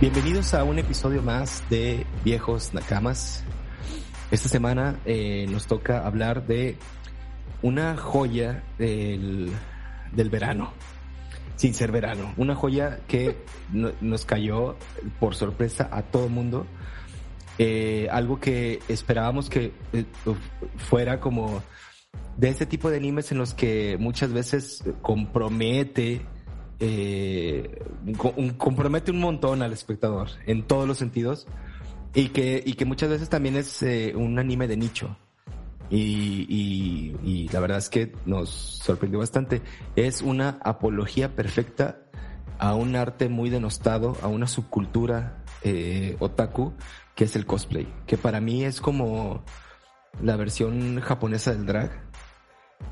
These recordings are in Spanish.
Bienvenidos a un episodio más de Viejos Nakamas. Esta semana eh, nos toca hablar de una joya del, del verano, sin ser verano. Una joya que no- nos cayó por sorpresa a todo mundo. Eh, algo que esperábamos que eh, fuera como de ese tipo de animes en los que muchas veces compromete eh, un- compromete un montón al espectador en todos los sentidos y que, y que muchas veces también es eh, un anime de nicho. Y, y, y la verdad es que nos sorprendió bastante. Es una apología perfecta a un arte muy denostado, a una subcultura eh, otaku, que es el cosplay, que para mí es como la versión japonesa del drag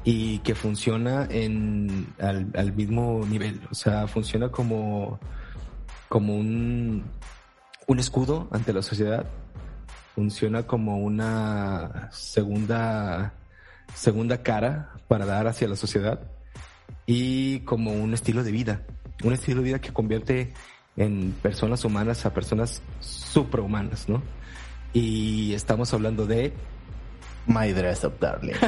y que funciona en al, mismo nivel, o sea, funciona como como un un escudo ante la sociedad, funciona como una segunda segunda cara para dar hacia la sociedad y como un estilo de vida, un estilo de vida que convierte en personas humanas a personas suprahumanas, ¿no? Y estamos hablando de My Dress Up Darling.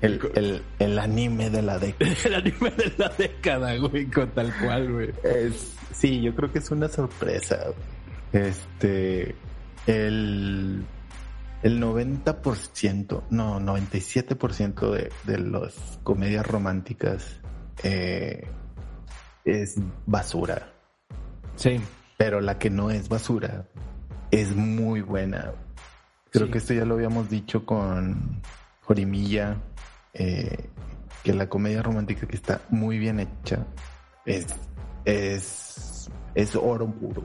El, el, el anime de la década. el anime de la década, güey, con tal cual, güey. Es, sí, yo creo que es una sorpresa. Este, el, el 90%, no, 97% de, de las comedias románticas eh, es basura. Sí, Pero la que no es basura es muy buena. Creo Sí. que esto ya lo habíamos dicho con Jorimilla, eh, que la comedia romántica que está muy bien hecha es, es, es oro puro.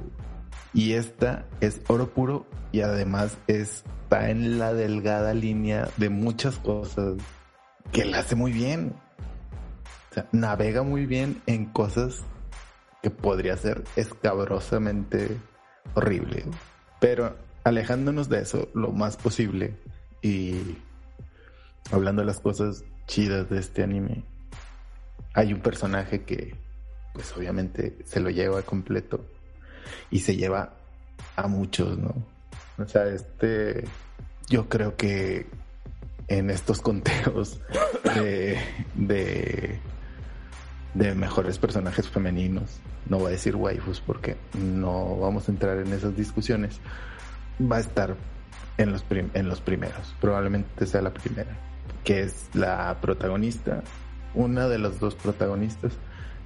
Y esta es oro puro y además está en la delgada línea de muchas cosas que la hace muy bien. O sea, navega muy bien en cosas que podría ser escabrosamente horrible. Pero alejándonos de eso lo más posible y hablando de las cosas chidas de este anime, hay un personaje que pues obviamente se lo lleva completo y se lleva a muchos, ¿no? O sea, este, yo creo que en estos conteos de, de, de mejores personajes femeninos, no voy a decir waifus porque no vamos a entrar en esas discusiones, va a estar en los, prim- en los primeros, probablemente sea la primera, que es la protagonista, una de los dos protagonistas,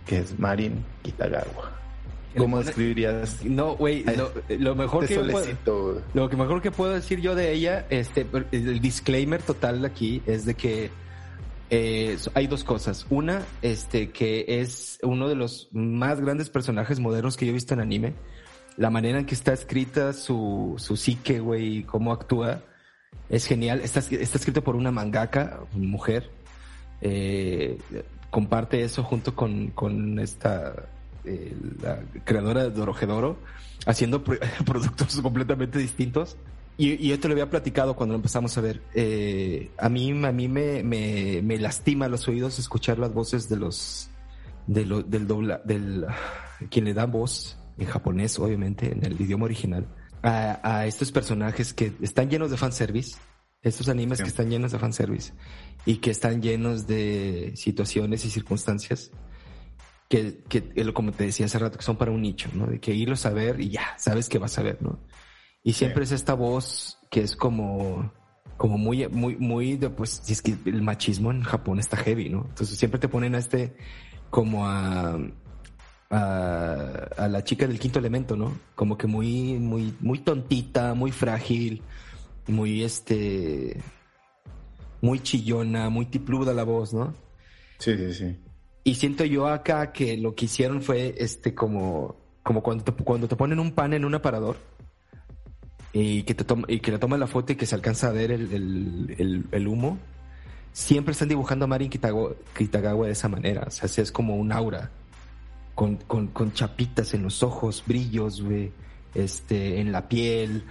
que es Marin Kitagawa. ¿Cómo describirías No, güey, lo, lo mejor este que yo puedo, lo que mejor que puedo decir yo de ella, este, el disclaimer total aquí es de que eh, hay dos cosas. Una, este, que es uno de los más grandes personajes modernos que yo he visto en anime. La manera en que está escrita su, su psique, güey, cómo actúa, es genial. Está, está escrito por una mangaka, mujer. Eh, comparte eso junto con, con esta, eh, la creadora de Dorohedoro, haciendo pro- productos completamente distintos. Y, y yo te lo había platicado cuando lo empezamos a ver. Eh, a mí, a mí me, me, me lastima los oídos escuchar las voces de los, de lo, del dobla, del, quien le da voz en japonés, obviamente, en el idioma original, a, a estos personajes que están llenos de fanservice, estos animes Sí. que están llenos de fanservice y que están llenos de situaciones y circunstancias que, que, como te decía hace rato, que son para un nicho, ¿no? De que irlos a ver y ya, sabes que vas a ver, ¿no? Y siempre es esta voz que es como, como muy, muy, muy de, pues, es que el machismo en Japón está heavy, ¿no? Entonces siempre te ponen a este, como a, a, a la chica del quinto elemento, ¿no? Como que muy, muy, muy tontita, muy frágil, muy este, muy chillona, muy tipluda la voz, ¿no? Sí, sí, sí. Y siento yo acá que lo que hicieron fue este como, como cuando, te, cuando te ponen un pan en un aparador y que, te toma, y que le toman la foto y que se alcanza a ver el, el, el, humo. Siempre están dibujando a Marin Kitagawa, de esa manera. O sea, es como un aura. Con, con, con chapitas en los ojos, brillos, güey. Este, en la piel.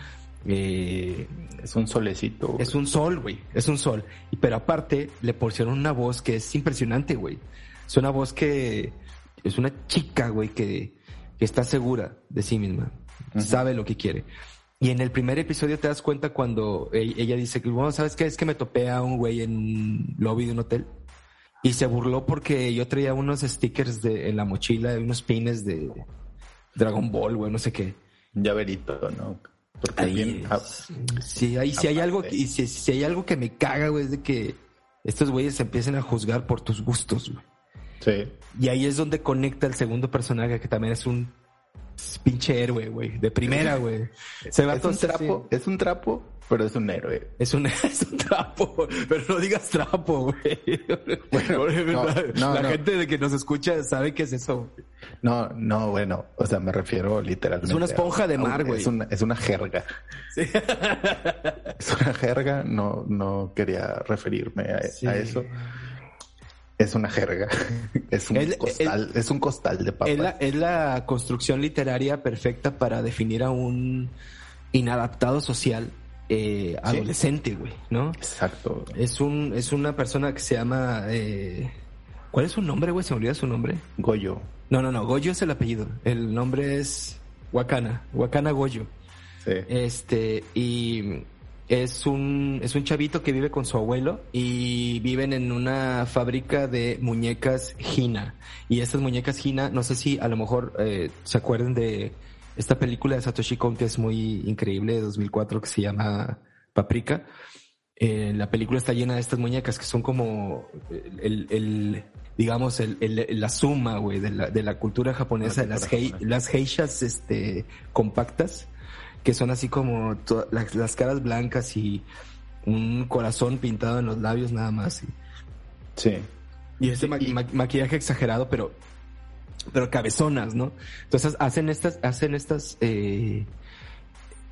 Eh, es un solecito. Es un sol, güey. Es un sol. Pero aparte, le porcionaron una voz que es impresionante, güey. Es una voz que es una chica, güey, que, que está segura de sí misma. Sabe lo que quiere. Y en el primer episodio te das cuenta cuando e-, ella dice que, bueno, ¿sabes qué? Es que me topé a un güey en lobby de un hotel. Y se burló porque yo traía unos stickers de, en la mochila, unos pines de Dragon Ball, güey, no sé qué. Llaverito, ¿no? Porque ahí, sí, ahí si hay algo, y si, si, hay algo que me caga, güey, es de que estos güeyes se empiecen a juzgar por tus gustos, güey. Sí. Y ahí es donde conecta el segundo personaje, que también es un pinche héroe, güey. De primera, güey. Se va es un trapo, es un trapo, pero es un héroe. Es un, es un trapo, pero no digas trapo, güey. Bueno, la, gente de que nos escucha sabe qué es eso. No, no, bueno, o sea, me refiero literalmente. Es una esponja de mar, güey. Es una, es una jerga. Sí. es una jerga, no, no quería referirme a, a eso. Es una jerga. Es un, costal, es un costal de papas. Es la, construcción literaria perfecta para definir a un inadaptado social eh, adolescente, güey, ¿no? Exacto. Es un, es una persona que se llama eh, ¿Cuál es su nombre, güey? ¿Se me olvida su nombre? Goyo. No, no, no. Goyo es el apellido. El nombre es Wakana. Wakana Goyo. Sí. Este, y es un, es un chavito que vive con su abuelo y viven en una fábrica de muñecas Hina. Y estas muñecas Hina, no sé si a lo mejor eh, se acuerdan de esta película de Satoshi Kon que es muy increíble de 2004 que se llama Paprika. Eh, la película está llena de estas muñecas que son como el, el digamos, el, el, la suma, güey, de la, de la cultura japonesa, de las, las geishas, este, compactas que son así como las, caras blancas y un corazón pintado en los labios nada más. Sí. Y ese maquillaje exagerado, pero pero cabezonas, ¿no? Entonces hacen estas hacen estas eh,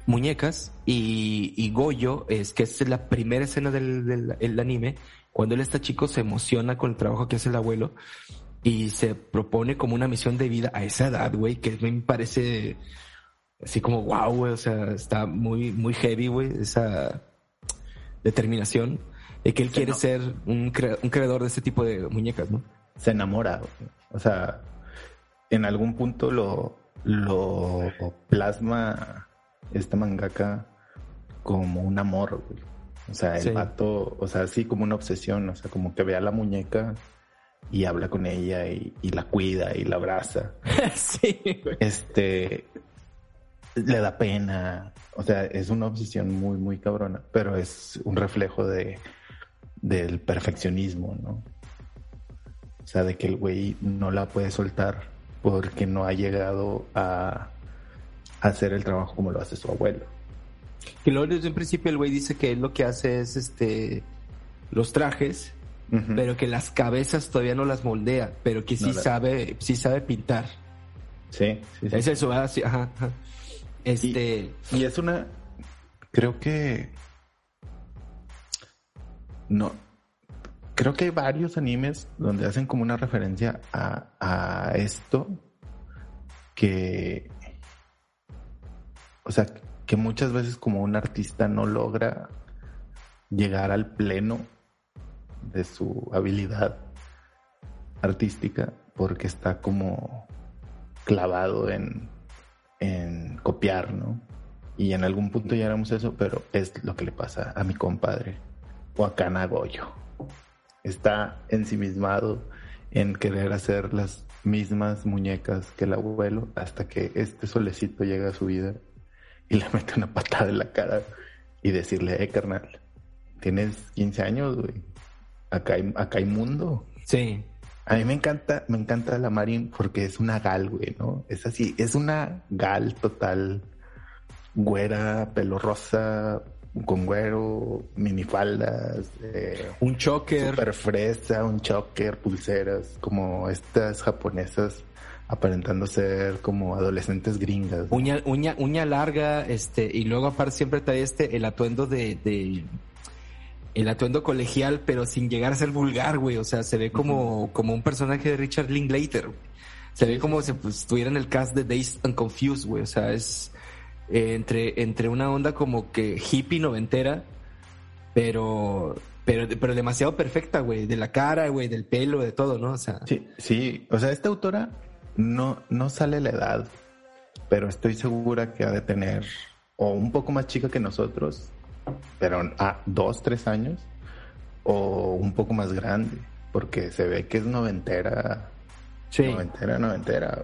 muñecas y, y, Goyo es que es la primera escena del, del anime cuando él está chico se emociona con el trabajo que hace el abuelo y se propone como una misión de vida a esa edad, güey, que me parece así como wow, güey, o sea, está muy, muy heavy, güey, esa determinación de que él quiere ser un, un, creador de este tipo de muñecas, ¿no? Se enamora, o sea, en algún punto lo, lo plasma esta mangaka como un amor, güey. O sea, el vato, o sea, así como una obsesión, o sea, como que ve a la muñeca y habla con ella y, y la cuida y la abraza. sí. Este, le da pena. O sea, es una obsesión muy, muy cabrona, pero es un reflejo de del perfeccionismo, ¿no? O sea, de que el güey no la puede soltar porque no ha llegado a hacer el trabajo como lo hace su abuelo. Que luego desde un principio el güey dice que él lo que hace es este los trajes, pero que las cabezas todavía no las moldea, pero que sí sabe, sí sabe pintar. Sí, sí, Es eso, ¿verdad? Sí, ajá. Este. Y, es una. Creo que. No. Creo que hay varios animes donde hacen como una referencia a, a esto. Que. O sea, que muchas veces como un artista no logra llegar al pleno de su habilidad artística porque está como clavado en en copiar, ¿no? Y en algún punto ya éramos eso, pero es lo que le pasa a mi compadre, o a Canagoyo. Está ensimismado en querer hacer las mismas muñecas que el abuelo hasta que este solecito llega a su vida y le mete una patada en la cara y decirle, eh, carnal, tienes 15 años, güey. Acá hay, acá hay mundo. Sí. A mí me encanta, me encanta la Marin porque es una gal, güey, ¿no? Es así, es una gal total, güera, pelo rosa, con güero, minifaldas, eh, un choker, super fresa, un choker, pulseras, como estas japonesas aparentando ser como adolescentes gringas. Uña, uña, uña larga, este, y luego aparte siempre trae este, el atuendo de, de el atuendo colegial, pero sin llegar a ser vulgar, güey. O sea, se ve como, como un personaje de Richard Linklater. Se ve como si pues, estuviera en el cast de Days and Confused, güey. O sea, es eh, entre, entre una onda como que hippie noventera, pero, pero, pero demasiado perfecta, güey. De la cara, güey, del pelo, de todo, ¿no? O sea. Sí, sí. O sea, esta autora no, no sale la edad, pero estoy segura que ha de tener o un poco más chica que nosotros, pero a dos, tres años, o un poco más grande, porque se ve que es noventera. Sí. Noventera, noventera.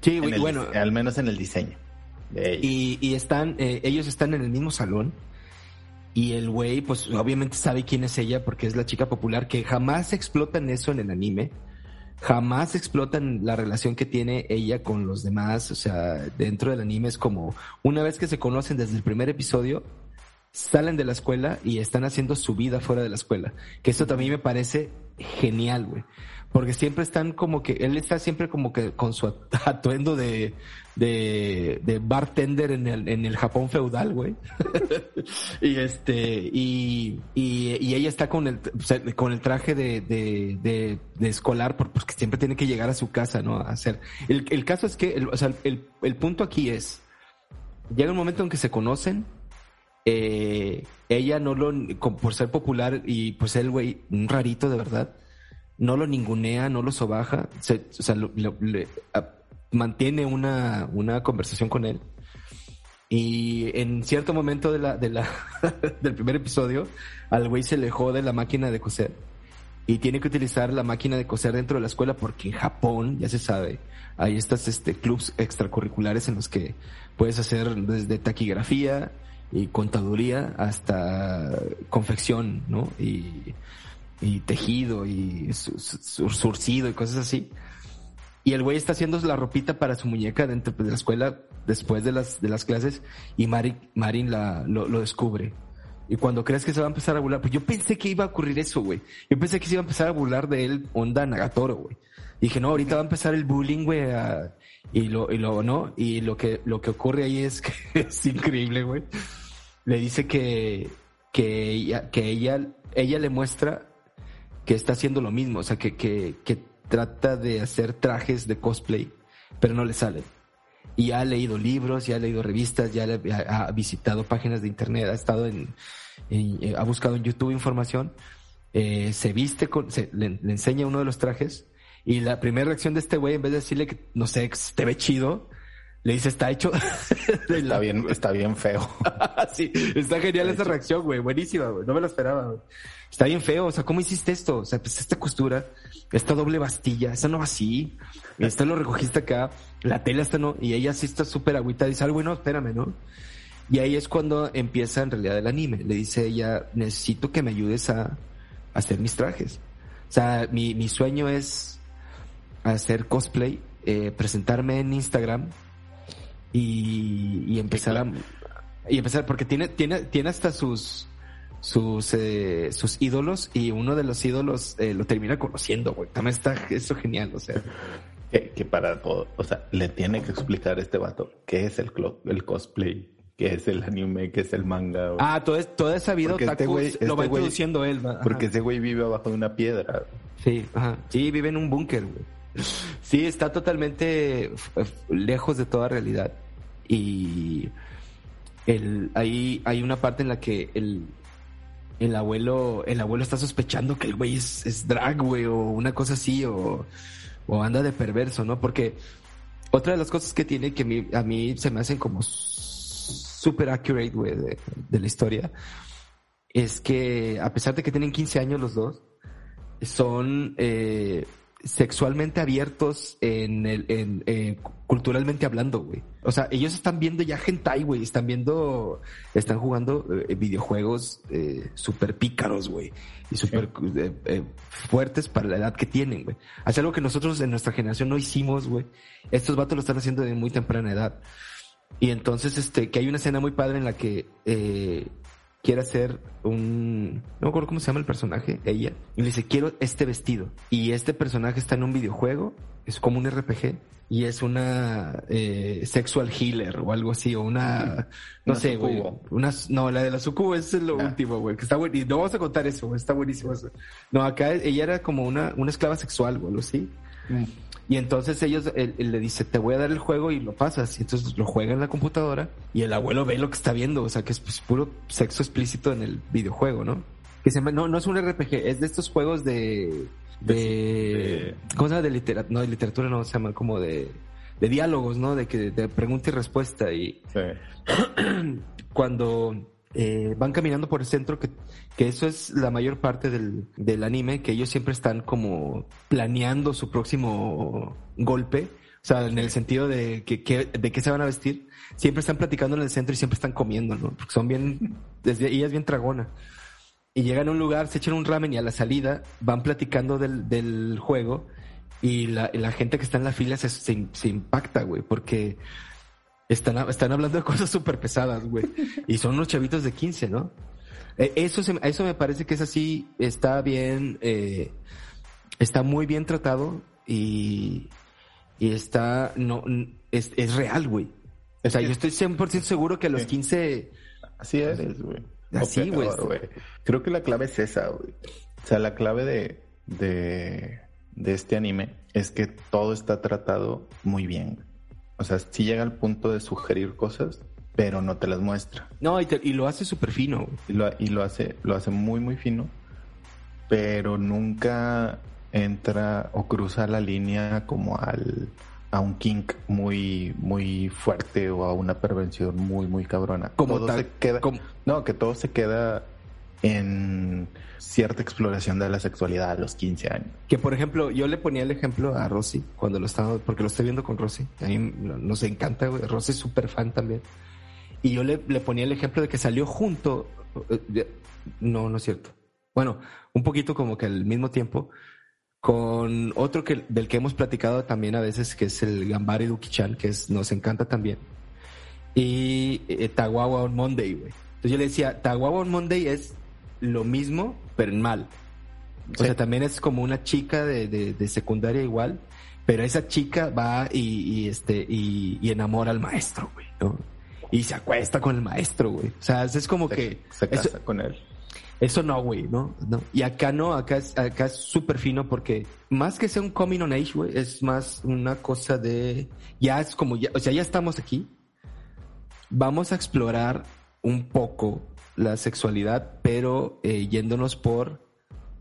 Sí, bueno. Al menos en el diseño. Y, y, están, eh, ellos están en el mismo salón. Y el güey, pues obviamente sabe quién es ella porque es la chica popular que jamás explotan eso en el anime jamás explotan la relación que tiene ella con los demás. O sea, dentro del anime es como una vez que se conocen desde el primer episodio, salen de la escuela y están haciendo su vida fuera de la escuela. Que esto también me parece genial, güey. Porque siempre están como que, él está siempre como que con su atuendo de, de, de bartender en el, en el Japón feudal, güey. y este, y, y, ella está con el, con el traje de, de, de, de, escolar porque siempre tiene que llegar a su casa, ¿no? Hacer. El, el caso es que, el, o sea, el, el punto aquí es, llega un momento en que se conocen, eh, ella no lo, por ser popular y pues el güey, un rarito de verdad, no lo ningunea, no lo sobaja, mantiene una, una conversación con él. Y en cierto momento de la, de la, del primer episodio, al güey se le de la máquina de coser. Y tiene que utilizar la máquina de coser dentro de la escuela porque en Japón, ya se sabe, hay estas este, clubs extracurriculares en los que puedes hacer desde taquigrafía, y contaduría hasta confección, ¿no? Y, y tejido y surcido y cosas así. Y el güey está haciendo la ropita para su muñeca dentro de la escuela después de las, de las clases y Marin la, lo, lo, descubre. Y cuando crees que se va a empezar a burlar, pues yo pensé que iba a ocurrir eso, güey. Yo pensé que se iba a empezar a burlar de él onda Nagatoro, güey. Dije, no, ahorita va a empezar el bullying, güey, y lo, y lo, ¿no? Y lo que, lo que ocurre ahí es que es increíble, güey. Le dice que, que ella, que ella, ella le muestra que está haciendo lo mismo, o sea, que, que, que trata de hacer trajes de cosplay, pero no le salen. Y ha leído libros, ya ha leído revistas, ya ha visitado páginas de internet, ha estado en, eh, ha buscado en YouTube información, eh, se viste con, se, le, enseña uno de los trajes y la primera reacción de este güey, en vez de decirle que, no sé, que te ve chido, le dice, está hecho. está bien, está bien feo. sí, está genial esa reacción, güey. Buenísima, güey. No me lo esperaba, güey. Está bien feo. O sea, ¿cómo hiciste esto? O sea, pues esta costura, esta doble bastilla, esta no va así. Esta lo recogiste acá. La tela esta no. Y ella sí está súper agüita. Dice, ah, bueno, espérame, ¿no? Y ahí es cuando empieza en realidad el anime. Le dice ella, necesito que me ayudes a, hacer mis trajes. O sea, mi, mi sueño es hacer cosplay, eh, presentarme en Instagram y, empezar a y empezar porque tiene tiene tiene hasta sus sus eh, sus ídolos y uno de los ídolos eh, lo termina conociendo güey. También está eso genial o sea. Que, para todo o sea le tiene que explicar a este vato qué es el el cosplay qué es el anime qué es el manga ah todo es toda esa vida este güey, lo va este introduciendo él porque ese güey vive abajo de una piedra. Sí ajá. Sí vive en un búnker güey. Sí está totalmente lejos de toda realidad y el, ahí hay una parte en la que el, el abuelo, el abuelo está sospechando que el güey es, drag, güey, o una cosa así, o, o, anda de perverso, ¿no? Porque otra de las cosas que tiene que a mí, se me hacen como super accurate, güey, de, de, la historia, es que a pesar de que tienen 15 años los dos, son, eh, sexualmente abiertos en el, en, eh, culturalmente hablando, güey. O sea, ellos están viendo ya hentai, güey. Están viendo, están jugando eh, videojuegos eh, súper pícaros, güey. Y súper eh, fuertes para la edad que tienen, güey. Hace algo que nosotros en nuestra generación no hicimos, güey. Estos vatos lo están haciendo de muy temprana edad. Y entonces, este, que hay una escena muy padre en la que quiere hacer un, no me acuerdo cómo se llama el personaje, ella, y le dice, quiero este vestido. Y este personaje está en un videojuego, es como un RPG, y es una eh, sexual healer o algo así, o una, no sé, güey. Una, no, la de la sucubo es lo ah. último, güey, que está bueno. Y no vamos a contar eso, está buenísimo eso. No, acá ella era como una, una esclava sexual, güey, ¿sí? Mm. Y entonces ellos, él, le dice, te voy a dar el juego y lo pasas. Y entonces lo juega en la computadora y el abuelo ve lo que está viendo. O sea, que es pues, puro sexo explícito en el videojuego, ¿no? Que se llama, no, no es un RPG, es de estos juegos de, de, ¿cómo se llama? De literatura, no, de literatura no, se llama como de, de diálogos, ¿no? De que de pregunta y respuesta. Y cuando eh, van caminando por el centro, que, que eso es la mayor parte del, del anime, que ellos siempre están como planeando su próximo golpe. O sea, en el sentido de que, de qué se van a vestir. Siempre están platicando en el centro y siempre están comiendo, ¿no? Porque son bien, desde ella es bien tragona. Y llegan a un lugar, se echan un ramen y a la salida van platicando del, del juego y la, la, gente que está en la fila se, se, se impacta, güey, porque están, están hablando de cosas súper pesadas, güey. Y son unos chavitos de 15, ¿no? Eh, eso, eso me parece que es así, está bien, eh, está muy bien tratado y, y está, no, es, es real, güey. O sea, yo estoy 100% seguro que a los 15... Así eres, güey. Así, güey. Creo que la clave es esa, güey. O sea, la clave de, de, de este anime es que todo está tratado muy bien. O sea, sí llega al punto de sugerir cosas, pero no te las muestra. No, y, y lo hace súper fino. Y lo, y lo hace, lo hace muy, muy fino, pero nunca entra o cruza la línea como al a un kink muy muy fuerte o a una perversión muy muy cabrona. Como todo se queda, no, que todo se queda en cierta exploración de la sexualidad a los 15 años. Que por ejemplo, yo le ponía el ejemplo a Rosy cuando lo estaba, porque lo estoy viendo con Rosy. A mí nos encanta, güey. Rosy es súper fan también. Y yo le, le, ponía el ejemplo de que salió junto. Eh, no, no es cierto. Bueno, un poquito como que al mismo tiempo con otro que, del que hemos platicado también a veces, que es el Gambari Duki-chan, que es, nos encanta también. Y eh, Tawawa on Monday, güey. Entonces yo le decía, Tawawa on Monday es lo mismo, pero en mal. O sea, también es como una chica de, de, secundaria igual, pero esa chica va y, este y, enamora al maestro, güey, ¿no? Y se acuesta con el maestro, güey. O sea, es como que se casa con él. Eso no, güey, ¿no? ¿no? Y acá no, acá es acá es súper fino porque más que sea un coming on age, güey, es más una cosa de ya es como ya, o sea, ya estamos aquí. Vamos a explorar un poco la sexualidad, pero eh, yéndonos por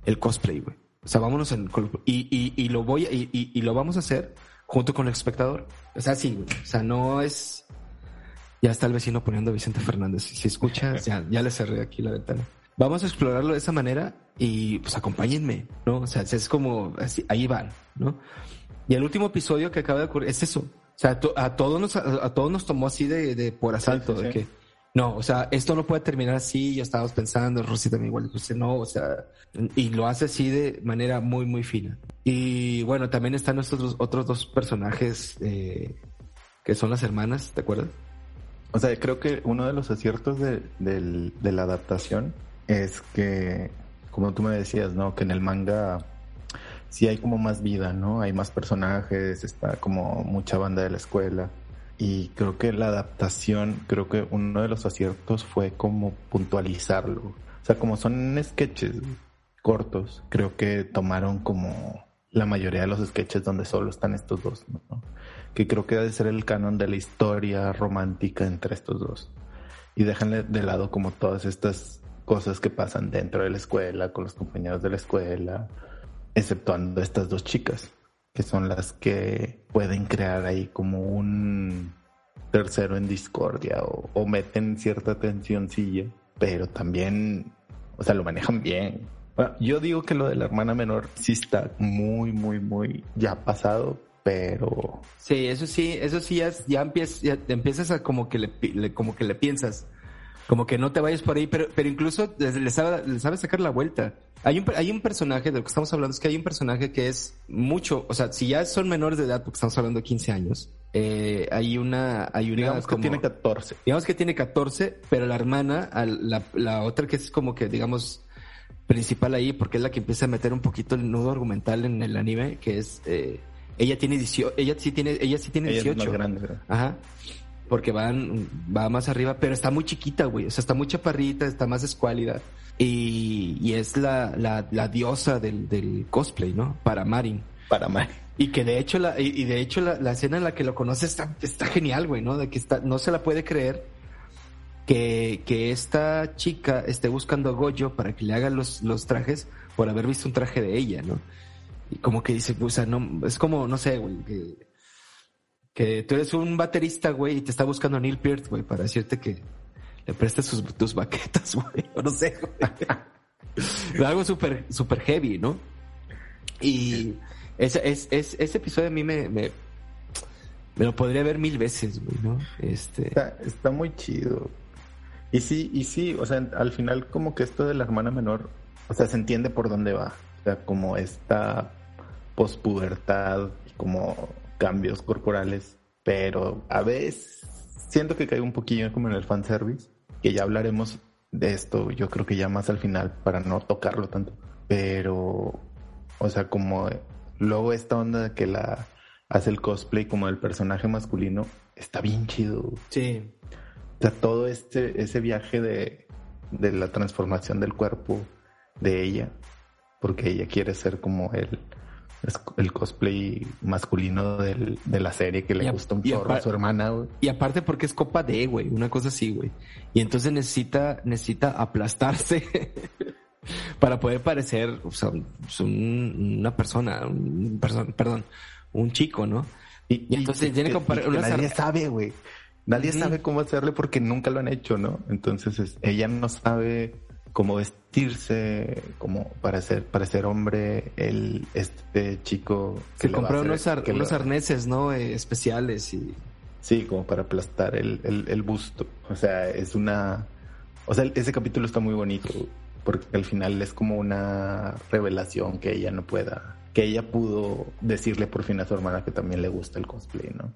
el cosplay, güey. O sea, vámonos en... Y, y, y lo voy y, y, lo vamos a hacer junto con el espectador. O sea, sí, güey. O sea, no es... Ya está el vecino poniendo a Vicente Fernández. Si escuchas, ya, ya le cerré aquí la ventana. Vamos a explorarlo de esa manera y pues acompáñenme, ¿no? O sea, es como, así, ahí van, ¿no? Y el último episodio que acaba de ocurrir es eso. O sea, a, todos nos, a, todos nos tomó así de, de por asalto, de que no, o sea, esto no puede terminar así, ya estábamos pensando, Rosy también igual, pues no, o sea, y lo hace así de manera muy, muy fina. Y bueno, también están nuestros otros dos personajes eh, que son las hermanas, ¿te acuerdas? O sea, creo que uno de los aciertos de, de la adaptación es que, como tú me decías, ¿no? Que en el manga sí hay como más vida, ¿no? Hay más personajes, está como mucha banda de la escuela y creo que la adaptación, creo que uno de los aciertos fue como puntualizarlo. O sea, como son sketches cortos, creo que tomaron como la mayoría de los sketches donde solo están estos dos. Que creo que debe ser el canon de la historia romántica entre estos dos. Y déjenle de lado como todas estas cosas que pasan dentro de la escuela, con los compañeros de la escuela, exceptuando estas dos chicas que son las que pueden crear ahí como un tercero en discordia o, meten cierta tensioncilla, pero también, o sea, lo manejan bien. Yo digo que lo de la hermana menor sí está muy, muy, muy ya pasado, pero... Sí, eso sí, eso sí ya, ya, empiezas, ya empiezas a como que le, como que le piensas. Como que no te vayas por ahí, pero, pero incluso le sabe, le sabe sacar la vuelta. Hay un, hay un personaje, de lo que estamos hablando es que hay un personaje que es mucho, o sea, si ya son menores de edad, porque estamos hablando de 15 años, eh, hay una, hay una digamos que tiene 14. Digamos que tiene 14, pero la hermana, la, la otra que es como que, digamos, principal ahí, porque es la que empieza a meter un poquito el nudo argumental en el anime, que es, eh, ella tiene 18, ella sí tiene, ella sí tiene 18. es más grande, Ajá porque van, va más arriba, pero está muy chiquita, güey. O sea, está muy chaparrita, está más escuálida. Y, y es la, la, la diosa del, del, cosplay, ¿no? Para Marin. Para Marin. Y que de hecho, la, y, de hecho la, la, escena en la que lo conoce está, está genial, güey, ¿no? De que está, no se la puede creer que, que esta chica esté buscando a Goyo para que le haga los, los trajes por haber visto un traje de ella, ¿no? Y como que dice, o sea, no, es como, no sé, güey, que que tú eres un baterista, güey, y te está buscando Neil Peart, güey, para decirte que le prestes sus, tus baquetas, güey, o no sé, güey. Algo súper, súper heavy, ¿no? Y ese, es, es, ese episodio a mí me, me, me, lo podría ver mil veces, güey, ¿no? Este... Está, está muy chido. Y sí, y sí, o sea, al final como que esto de la hermana menor, o sea, se entiende por dónde va. O sea, como esta pospubertad, como cambios corporales, pero a veces siento que cae un poquillo como en el fanservice, que ya hablaremos de esto, yo creo que ya más al final, para no tocarlo tanto, pero, o sea, como luego esta onda que la hace el cosplay como el personaje masculino, está bien chido. Sí. O sea, todo este, ese viaje de, de la transformación del cuerpo de ella, porque ella quiere ser como el, el cosplay masculino del, de la serie que le gusta un chorro a su hermana, güey. Y aparte porque es copa de, güey, una cosa así, güey. Y entonces necesita, necesita aplastarse para poder parecer o sea, una persona, un, perdón, un chico, ¿no? Y, entonces tiene que, Nadie sabe, güey. Nadie sabe cómo hacerle porque nunca lo han hecho, ¿no? Entonces ella no sabe como vestirse, como para ser, para ser hombre, el, este chico... Se compró unos, arneses, ¿no? Eh, especiales y... Sí, como para aplastar el, el, busto. O sea, es una... O sea, ese capítulo está muy bonito, porque al final es como una revelación que ella no pueda... Que ella pudo decirle por fin a su hermana que también le gusta el cosplay, ¿no?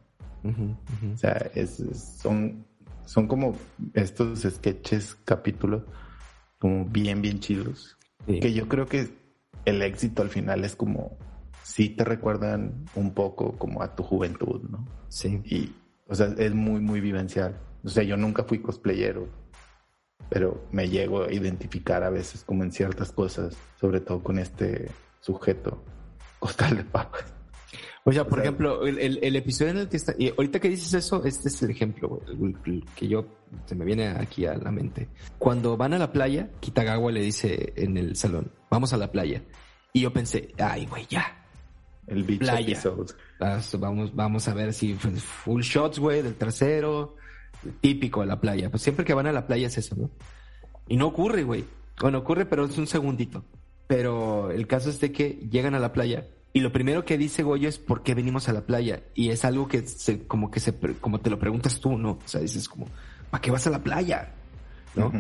O sea, es, son, son como estos sketches, capítulos como bien, bien chidos. Que yo creo que el éxito al final es como, sí te recuerdan un poco como a tu juventud, ¿no? Sí. Y, o sea, es muy, muy vivencial. O sea, yo nunca fui cosplayero, pero me llego a identificar a veces como en ciertas cosas, sobre todo con este sujeto, costal de papas. O sea, por ejemplo, el, episodio en el que está, y ahorita que dices eso, este es el ejemplo que yo se me viene aquí a la mente. Cuando van a la playa, Kitagawa le dice en el salón, vamos a la playa. Y yo pensé, ay, güey, ya. El beach playa. Vamos, vamos a ver si full shots, güey, del trasero, típico de la playa. Pues siempre que van a la playa es eso, ¿no? Y no ocurre, güey. Bueno, ocurre, pero es un segundito. Pero el caso es de que llegan a la playa y lo primero que dice Goyo es por qué venimos a la playa. Y es algo que se, como que se, como te lo preguntas tú, ¿no? O sea, dices como, ¿para qué vas a la playa? ¿No?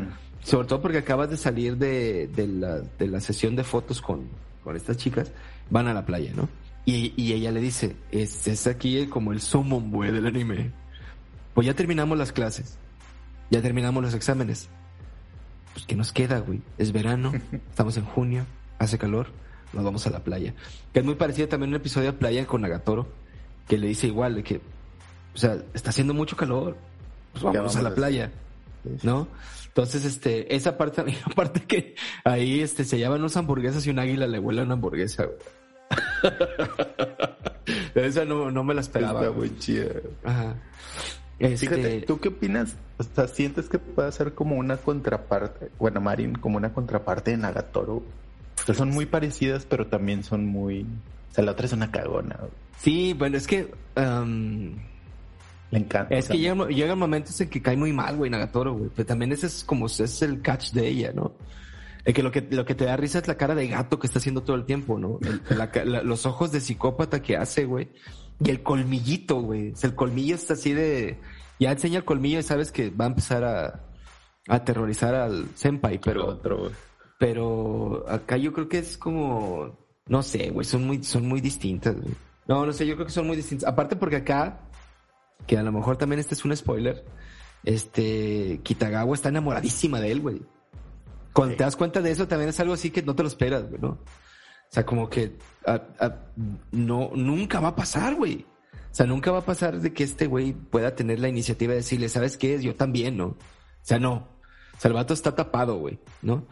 Sobre todo porque acabas de salir de, de, la, de la sesión de fotos con, con estas chicas, van a la playa, ¿no? Y, y ella le dice, es, es aquí como el summon, güey, del anime. Pues ya terminamos las clases. Ya terminamos los exámenes. Pues ¿qué nos queda, güey? Es verano, estamos en junio, hace calor nos vamos a la playa. Que es muy parecido también un episodio de playa con Nagatoro, que le dice igual, de que, o sea, está haciendo mucho calor, pues vamos, a la playa, ¿no? Entonces, este, esa parte, aparte que ahí, este, se llaman unas hamburguesas y un águila le vuela una hamburguesa, Esa no, no me la esperaba. Está muy chida. Ajá. Fíjate, este ¿tú qué opinas? O sea, ¿sientes que puede ser como una contraparte, bueno, Marin, como una contraparte de Nagatoro? Son muy parecidas, pero también son muy. O sea, la otra es una cagona. Sí, bueno, es que. Um, Le encanta. Es que llega, llega momentos en que cae muy mal, güey, Nagatoro, güey. Pero también ese es como es el catch de ella, ¿no? El que lo que lo que te da risa es la cara de gato que está haciendo todo el tiempo, ¿no? los ojos de psicópata que hace, güey. Y el colmillito, güey. O sea, el colmillo está así de. Ya enseña el colmillo y sabes que va a empezar a aterrorizar al senpai, pero, Otro. Pero acá yo creo que es como, no sé, güey, son muy, son muy distintas, güey. No, no sé, yo creo que son muy distintas. Aparte porque acá, que a lo mejor también este es un spoiler, este, Kitagawa está enamoradísima de él, güey. Cuando Sí. te das cuenta de eso, también es algo así que no te lo esperas, güey, ¿no? O sea, como que no, nunca va a pasar, güey. O sea, nunca va a pasar de que este güey pueda tener la iniciativa de decirle, ¿sabes qué? Yo también, ¿no? O sea, no. O sea, el vato está tapado, güey, ¿no?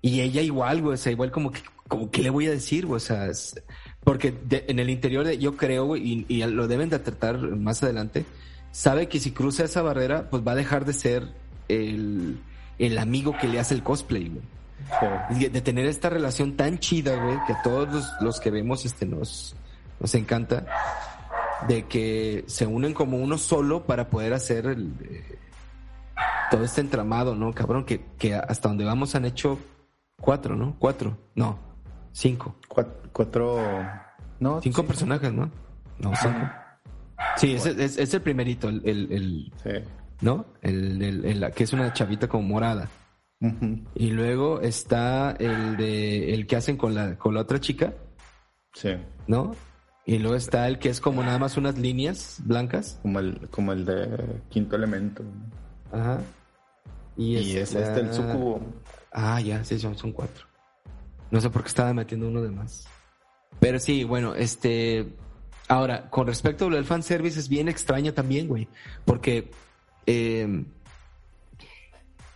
Y ella igual, güey, o sea, igual como que, como que le voy a decir, güey, o sea, es- porque de- en el interior de, yo creo, güey, y, y lo deben de tratar más adelante, sabe que si cruza esa barrera, pues va a dejar de ser el, el amigo que le hace el cosplay, güey. Sí. De tener esta relación tan chida, güey, que a todos los, los que vemos este nos, nos encanta, de que se unen como uno solo para poder hacer el, eh, todo este entramado, ¿no? Cabrón, que, que hasta donde vamos han hecho cuatro, ¿no? Cuatro, no, cinco. Cuatro, cuatro no, Cinco sí. personajes, ¿no? No, cinco. Sí, es, es, es el primerito, el, el, el- Sí. ¿no? El, el- que es una chavita como morada. Y luego está el de el que hacen con la, con la otra chica, Sí. ¿no? Y luego está el que es como nada más unas líneas blancas. Como el, como el de quinto elemento. Ajá. Y, Y, es este el sucubo. Ah, ya, sí, son, son cuatro. No sé por qué estaba metiendo uno de más. Pero sí, bueno, este. Ahora, con respecto a lo del fanservice, es bien extraño también, güey. Porque. eh,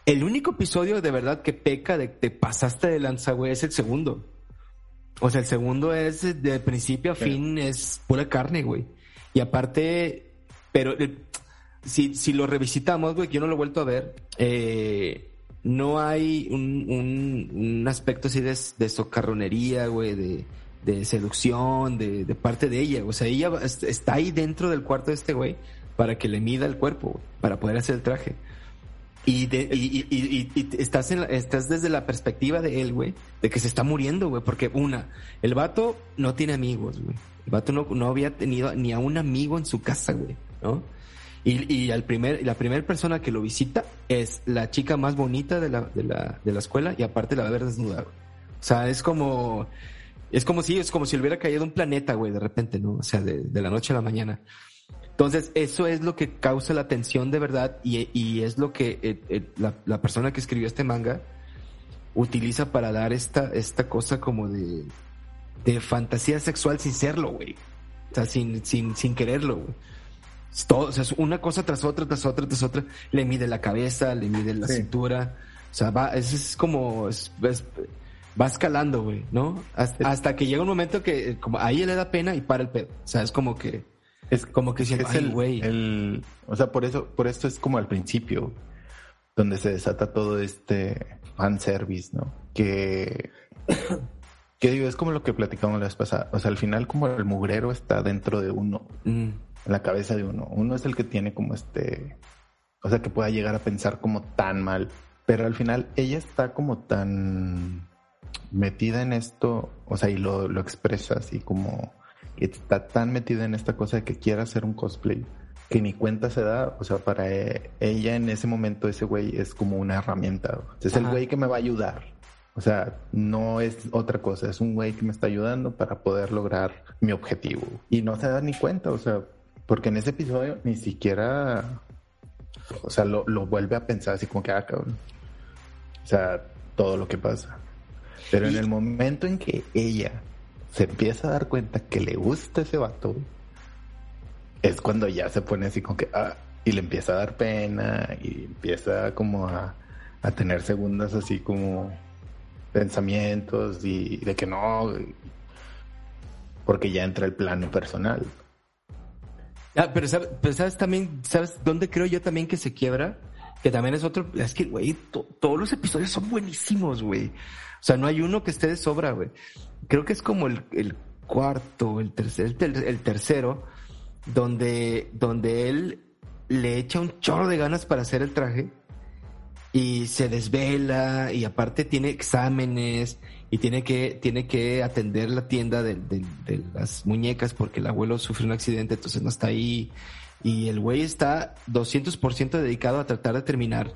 el único episodio de verdad que peca de te pasaste de lanza, güey, es el segundo. O sea, el segundo es de principio a fin, es pura carne, güey. Y aparte, pero eh, si, si lo revisitamos, güey, yo no lo he vuelto a ver, eh, no hay un, un, un aspecto así de, de socarronería, güey, de, de seducción, de, de parte de ella. O sea, ella está ahí dentro del cuarto de este güey para que le mida el cuerpo, para poder hacer el traje. Y, de, y, y, y- y- estás, en estás desde la perspectiva de él, güey, de que se está muriendo, güey, porque una, el vato no tiene amigos, güey. El vato no, no había tenido ni a un amigo en su casa, güey, ¿no? Y, y al primer, la primera persona que lo visita es la chica más bonita de la, de la, de la escuela y aparte la va a ver desnuda, güey. O sea, es como, es como si, es como si hubiera caído un planeta, güey, de repente, ¿no? O sea, de, de la noche a la mañana. Entonces, eso es lo que causa la tensión de verdad y, y es lo que eh, eh, la, la persona que escribió este manga utiliza para dar esta, esta cosa como de, de fantasía sexual sin serlo, güey. O sea, sin, sin, sin quererlo, güey. Todo, o sea, es una cosa tras otra, tras otra, tras otra. Le mide la cabeza, le mide la Sí. cintura. O sea, va, es, es como, es- es- va escalando, güey, ¿no? Hasta, hasta que llega un momento que como a ella le da pena y para el pedo. O sea, es como que, Es como que siento, es el, güey. el- o sea, por eso, por esto es como al principio, donde se desata todo este fanservice, ¿no? Que, que digo, es como lo que platicamos la vez pasada. O sea, al final como el mugrero está dentro de uno, Mm, en la cabeza de uno. Uno es el que tiene como este, o sea, que pueda llegar a pensar como tan mal. Pero al final ella está como tan metida en esto, o sea, y lo, lo expresa así como que está tan metida en esta cosa de que quiere hacer un cosplay que ni cuenta se da, o sea, para e- ella en ese momento ese güey es como una herramienta, es el güey que me va a ayudar. O sea, no es otra cosa, es un güey que me está ayudando para poder lograr mi objetivo. Y no se da ni cuenta, o sea, porque en ese episodio ni siquiera, o sea, lo, lo vuelve a pensar así como que, ah, cabrón. O sea, todo lo que pasa. Pero en el momento en que ella se empieza a dar cuenta que le gusta ese vato, es cuando ya se pone así como que, ah, y le empieza a dar pena y empieza como a, a tener segundas así como pensamientos y de que no, porque ya entra el plano personal. Ah, pero, sabe- pero sabes también, ¿sabes dónde creo yo también que se quiebra? Que también es otro, es que, güey, to- todos los episodios son buenísimos, güey. O sea, no hay uno que esté de sobra, güey. Creo que es como el, cuarto, el el, el tercero, donde, donde él le echa un chorro de ganas para hacer el traje y se desvela y aparte tiene exámenes y tiene que, tiene que atender la tienda de, de- de las muñecas porque el abuelo sufrió un accidente, entonces no está ahí. Y el güey está 200% dedicado a tratar de terminar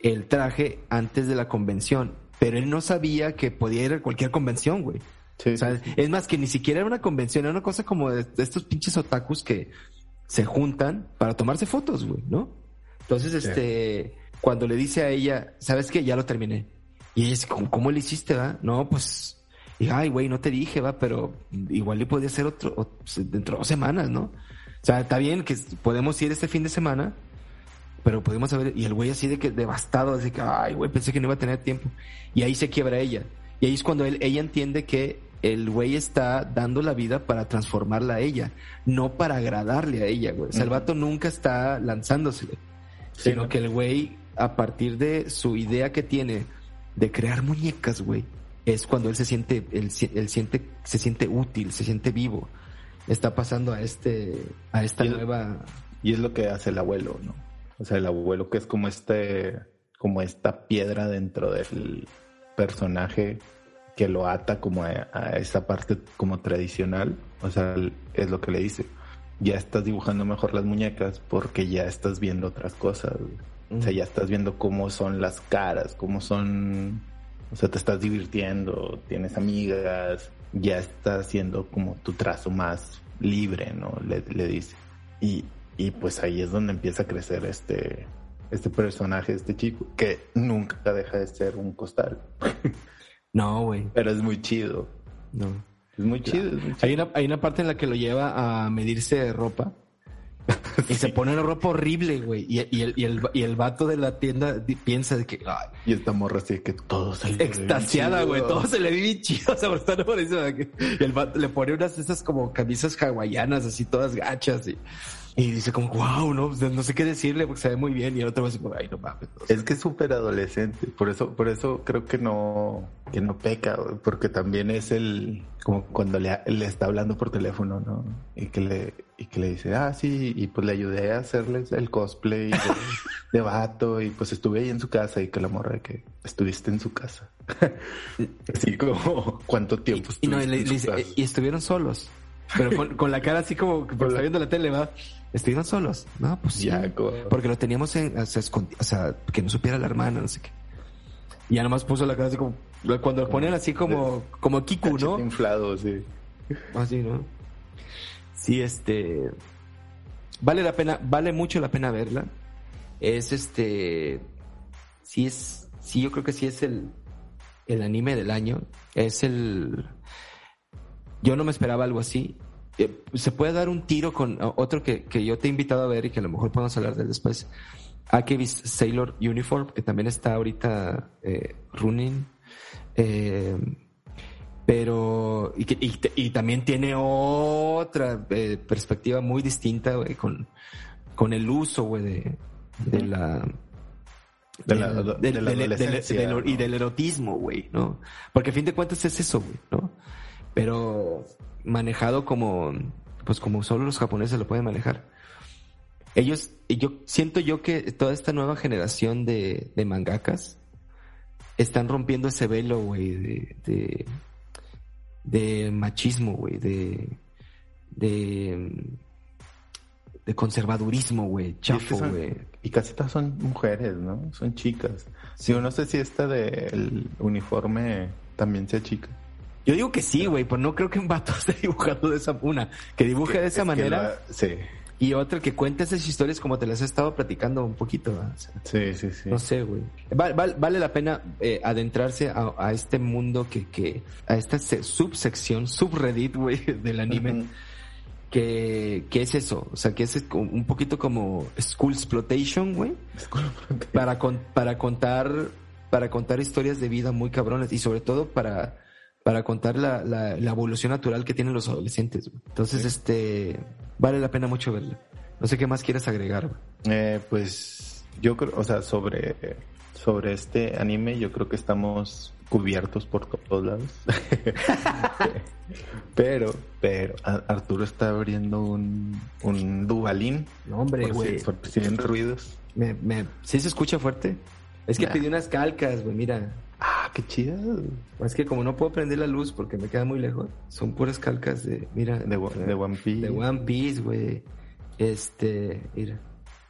el traje antes de la convención, pero él no sabía que podía ir a cualquier convención, güey. o sea, es más que ni siquiera era una convención, era una cosa como de, estos pinches otakus que se juntan para tomarse fotos, güey, ¿no? Entonces, este, cuando le dice a ella, ¿sabes qué? Ya lo terminé. Y ella dice, ¿cómo, le hiciste, va? No, pues, y, ay, güey, no te dije, va, pero igual le podía hacer otro, dentro de dos semanas, ¿no? O sea, está bien que podemos ir este fin de semana, pero pudimos saber, y el güey así de que devastado, así que, ay, güey, pensé que no iba a tener tiempo. Y ahí se quiebra ella. Y ahí es cuando él, ella entiende que el güey está dando la vida para transformarla a ella, no para agradarle a ella, güey. O sea, el vato nunca está lanzándosele, sino que el güey, a partir de su idea que tiene de crear muñecas, güey, es cuando él se siente, él, siente, se siente útil, se siente vivo. Está pasando a este, a esta nueva. Y es lo que hace el abuelo, ¿no? O sea, el abuelo que es como este, como esta piedra dentro del personaje que lo ata como a, esa parte como tradicional. O sea, es lo que le dice. Ya estás dibujando mejor las muñecas porque ya estás viendo otras cosas. O sea, ya estás viendo cómo son las caras, cómo son... O sea, te estás divirtiendo, tienes amigas, ya estás haciendo como tu trazo más libre, ¿no? Le, le dice. Y, y pues ahí es donde empieza a crecer este, este personaje, este chico, que nunca deja de ser un costal. No, güey. Pero es muy chido. No. Es muy chido. Hay, una, hay una parte en la que lo lleva a medirse ropa. Y se pone una ropa horrible, güey. Y, y, el, y, el, y el vato de la tienda piensa de que. y esta morra así que todo se le Extasiada, güey. Todo se le ve bien chido. O sea, por eso. Y el vato le pone unas de esas como camisas hawaianas, así todas gachas. Y, y dice como, wow, no, no sé qué decirle porque se ve muy bien. Y el otro va a decir, ay, no mames. Es que es súper adolescente. Por eso, por eso creo que no, que no peca, porque también es el, como cuando le, le está hablando por teléfono, ¿no? Y que le, y que le dice, ah, sí, y pues le ayudé a hacerles el cosplay de, vato y pues estuve ahí en su casa y que la morra de que estuviste en su casa. así como, ¿cuánto tiempo y, no, y, estuvieron solos. Pero con, la cara así como que viendo la tele, va. Estuvieron solos. No, pues ya. Porque lo teníamos en, o sea, que no supiera la hermana, no sé qué. Y ya nomás puso la cara así como, cuando lo ponen así como, como Kiku, ¿no? Inflado, sí. Así, ¿no? Sí, este, vale la pena, vale mucho la pena verla. Es este, sí es, sí yo creo que sí es el, el anime del año. Es el, yo no me esperaba algo así. Eh, se puede dar un tiro con otro que, que, yo te he invitado a ver y que a lo mejor podemos hablar de después. Akevis Sailor Uniform, que también está ahorita eh, running. Eh, pero, y, que, y, también tiene otra perspectiva muy distinta, güey, con, con el uso, güey, de, de la de la, de, y del erotismo, güey, ¿no? Porque a fin de cuentas es eso, güey, ¿no? Pero manejado como, pues como solo los japoneses lo pueden manejar. Ellos, yo siento yo que toda esta nueva generación de, de mangakas están rompiendo ese velo, güey, de, de, machismo, güey, de, de, de conservadurismo, güey, chafo, güey. Y casi todas son mujeres, ¿no? Son chicas. Sí, no sé si esta del uniforme también sea chica. Yo digo que sí, güey, pero no creo que un vato esté dibujando de esa una. Que dibuje de esa manera. sí. Y otra que cuente esas historias como te las he estado platicando un poquito. sí, sí, sí. No sé, güey. vale la pena eh, adentrarse a, este mundo que, que, a esta subsección, subreddit, güey, del anime. que, que, es eso, o sea, que es un poquito como School Exploitation, güey. Para, para contar, para contar historias de vida muy cabrones y sobre todo para para contar la, la, evolución natural que tienen los adolescentes. Entonces, este, vale la pena mucho verla. No sé qué más quieres agregar. Eh, pues yo creo, o sea, sobre, sobre este anime, yo creo que estamos cubiertos por todos lados. pero, pero, Arturo está abriendo un, un Dubalín. No, hombre, güey. por, si, ruidos. Me, me, ¿Sí se escucha fuerte? Es que pedí unas calcas, güey, mira. Qué chido. Es que como no puedo prender la luz porque me queda muy lejos, son puras calcas de, mira, de, One Piece. De One Piece, güey. Este, mira.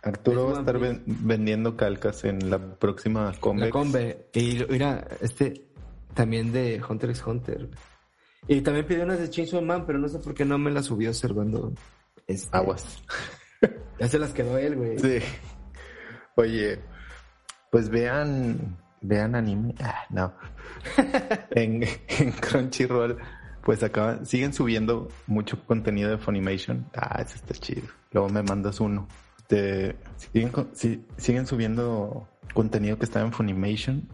Arturo va a estar vendiendo calcas en la próxima Convex. La Conve. Y mira, este también de Hunter x Hunter. Y también pidió unas de Chainsaw Man, pero no sé por qué no me las subió observando. Este, Aguas. Ya se las quedó él, güey. Sí. Oye, pues vean, vean anime. Ah, no. en, en Crunchyroll, pues acaban, siguen subiendo mucho contenido de Funimation. Ah, eso está chido. Luego me mandas uno. Siguen, siguen subiendo contenido que está en Funimation.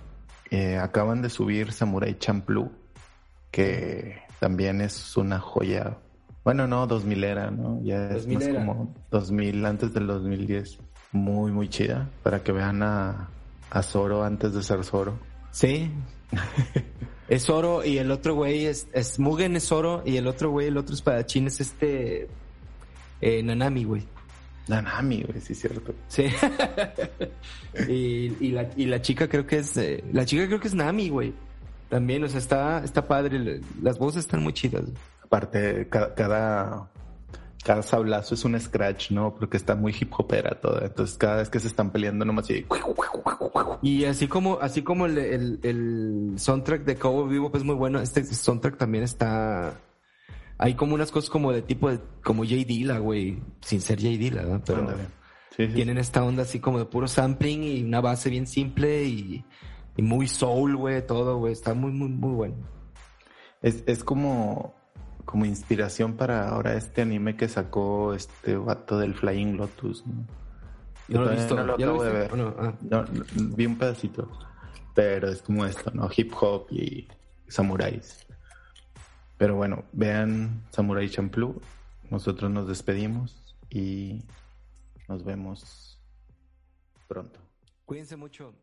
Eh, acaban de subir Samurai Champloo, que también es una joya. Bueno, no, 2000 era, ¿no? Ya es más como 2000, antes del 2010. Muy, muy chida. Para que vean a, a Zoro antes de ser Zoro. Sí. es Zoro y el otro güey es, es Mugen es Zoro y el otro güey, el otro espadachín es este eh, Nanami, güey. Nanami, güey, sí es cierto. Sí. y, y, la, y la chica creo que es, eh, la chica creo que es Nami, güey. También, o sea, está, está padre, las voces están muy chidas. Aparte, cada, cada, cada sablazo es un scratch, ¿no? Porque está muy hip hopera todo. Entonces, cada vez que se están peleando, nomás así. Y así como, así como el, el, el soundtrack de Cowboy Vivo es muy bueno, este soundtrack también está hay como unas cosas como de tipo de, como J. Dilla, güey, sin ser J. Dilla, ¿no? Pero tienen esta onda así como de puro sampling y una base bien simple y, muy soul, güey, todo, güey, está muy, muy, muy bueno. Es, es como, como inspiración para ahora este anime que sacó este vato del Flying Lotus, ¿no? Yo no lo he visto, no lo acabo de ver. Ah. no, vi un pedacito, pero es como esto, ¿no? Hip hop y samuráis. Pero bueno, vean Samurai Champloo. Nosotros nos despedimos y nos vemos pronto. Cuídense mucho.